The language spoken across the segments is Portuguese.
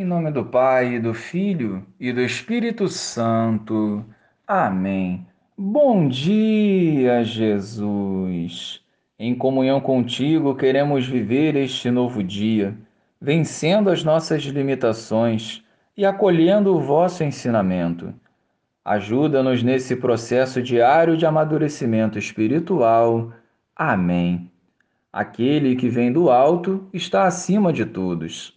Em nome do Pai, e do Filho e do Espírito Santo. Amém. Bom dia, Jesus. Em comunhão contigo, queremos viver este novo dia, vencendo as nossas limitações e acolhendo o vosso ensinamento. Ajuda-nos nesse processo diário de amadurecimento espiritual. Amém. Aquele que vem do alto está acima de todos.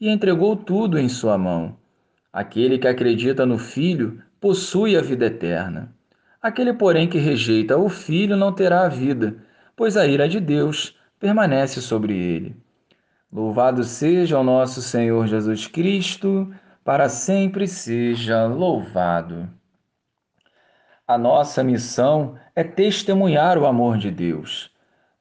e entregou tudo em sua mão. Aquele que acredita no Filho possui a vida eterna. Aquele, porém, que rejeita o Filho não terá a vida, pois a ira de Deus permanece sobre ele. Louvado seja o nosso Senhor Jesus Cristo, para sempre seja louvado. A nossa missão é testemunhar o amor de Deus,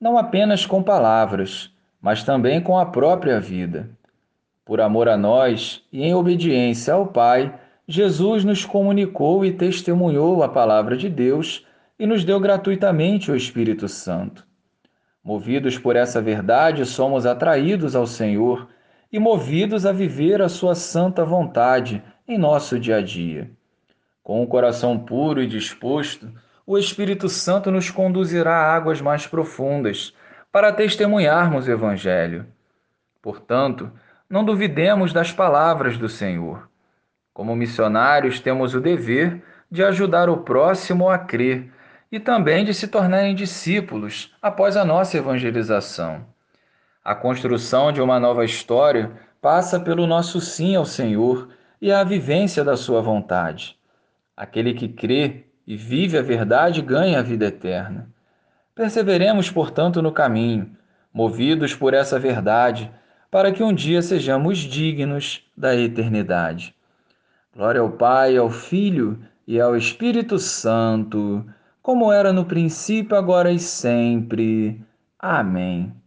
não apenas com palavras, mas também com a própria vida. Por amor a nós e em obediência ao Pai, Jesus nos comunicou e testemunhou a palavra de Deus e nos deu gratuitamente o Espírito Santo. Movidos por essa verdade, somos atraídos ao Senhor e movidos a viver a Sua santa vontade em nosso dia a dia. Com o coração puro e disposto, o Espírito Santo nos conduzirá a águas mais profundas para testemunharmos o Evangelho. Portanto, não duvidemos das palavras do Senhor. Como missionários, temos o dever de ajudar o próximo a crer e também de se tornarem discípulos após a nossa evangelização. A construção de uma nova história passa pelo nosso sim ao Senhor e a vivência da Sua vontade. Aquele que crê e vive a verdade ganha a vida eterna. Perseveremos, portanto, no caminho, movidos por essa verdade para que um dia sejamos dignos da eternidade. Glória ao Pai, ao Filho e ao Espírito Santo, como era no princípio, agora e sempre. Amém.